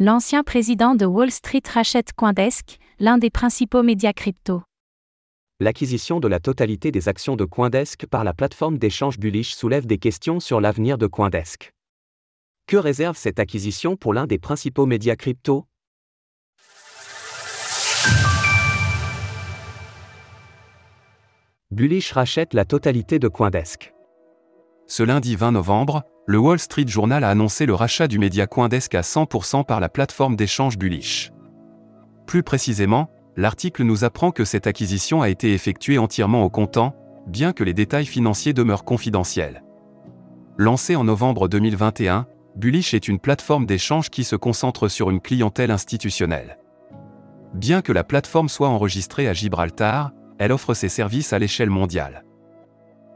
L'ancien président de Wall Street rachète Coindesk, l'un des principaux médias crypto. L'acquisition de la totalité des actions de Coindesk par la plateforme d'échange Bullish soulève des questions sur l'avenir de Coindesk. Que réserve cette acquisition pour l'un des principaux médias crypto? Bullish rachète la totalité de Coindesk. Ce lundi 20 novembre, le Wall Street Journal a annoncé le rachat du média Coindesk à 100% par la plateforme d'échange Bullish. Plus précisément, l'article nous apprend que cette acquisition a été effectuée entièrement au comptant, bien que les détails financiers demeurent confidentiels. Lancé en novembre 2021, Bullish est une plateforme d'échange qui se concentre sur une clientèle institutionnelle. Bien que la plateforme soit enregistrée à Gibraltar, elle offre ses services à l'échelle mondiale.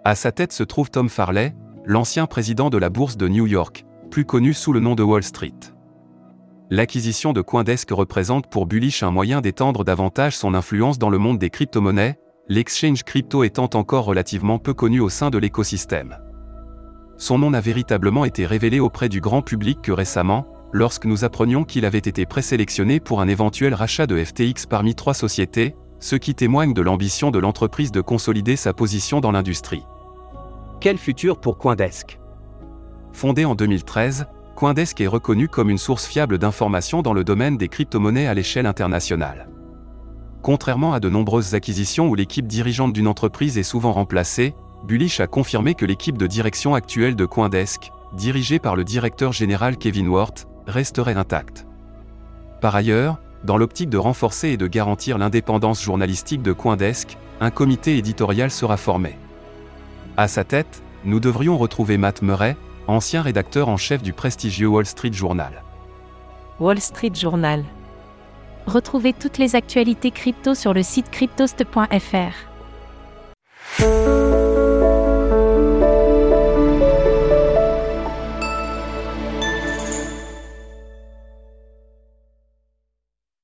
À sa tête se trouve Tom Farley, l'ancien président de la bourse de New York, plus connu sous le nom de Wall Street. L'acquisition de Coindesk représente pour Bullish un moyen d'étendre davantage son influence dans le monde des crypto-monnaies, l'exchange crypto étant encore relativement peu connu au sein de l'écosystème. Son nom n'a véritablement été révélé auprès du grand public que récemment, lorsque nous apprenions qu'il avait été présélectionné pour un éventuel rachat de FTX parmi trois sociétés, ce qui témoigne de l'ambition de l'entreprise de consolider sa position dans l'industrie. Quel futur pour Coindesk? Fondé en 2013, Coindesk est reconnu comme une source fiable d'informations dans le domaine des crypto-monnaies à l'échelle internationale. Contrairement à de nombreuses acquisitions où l'équipe dirigeante d'une entreprise est souvent remplacée, Bullish a confirmé que l'équipe de direction actuelle de Coindesk, dirigée par le directeur général Kevin Wart, resterait intacte. Par ailleurs, dans l'optique de renforcer et de garantir l'indépendance journalistique de Coindesk, un comité éditorial sera formé. À sa tête, nous devrions retrouver Matt Murray, ancien rédacteur en chef du prestigieux Wall Street Journal. Wall Street Journal. Retrouvez toutes les actualités crypto sur le site cryptost.fr.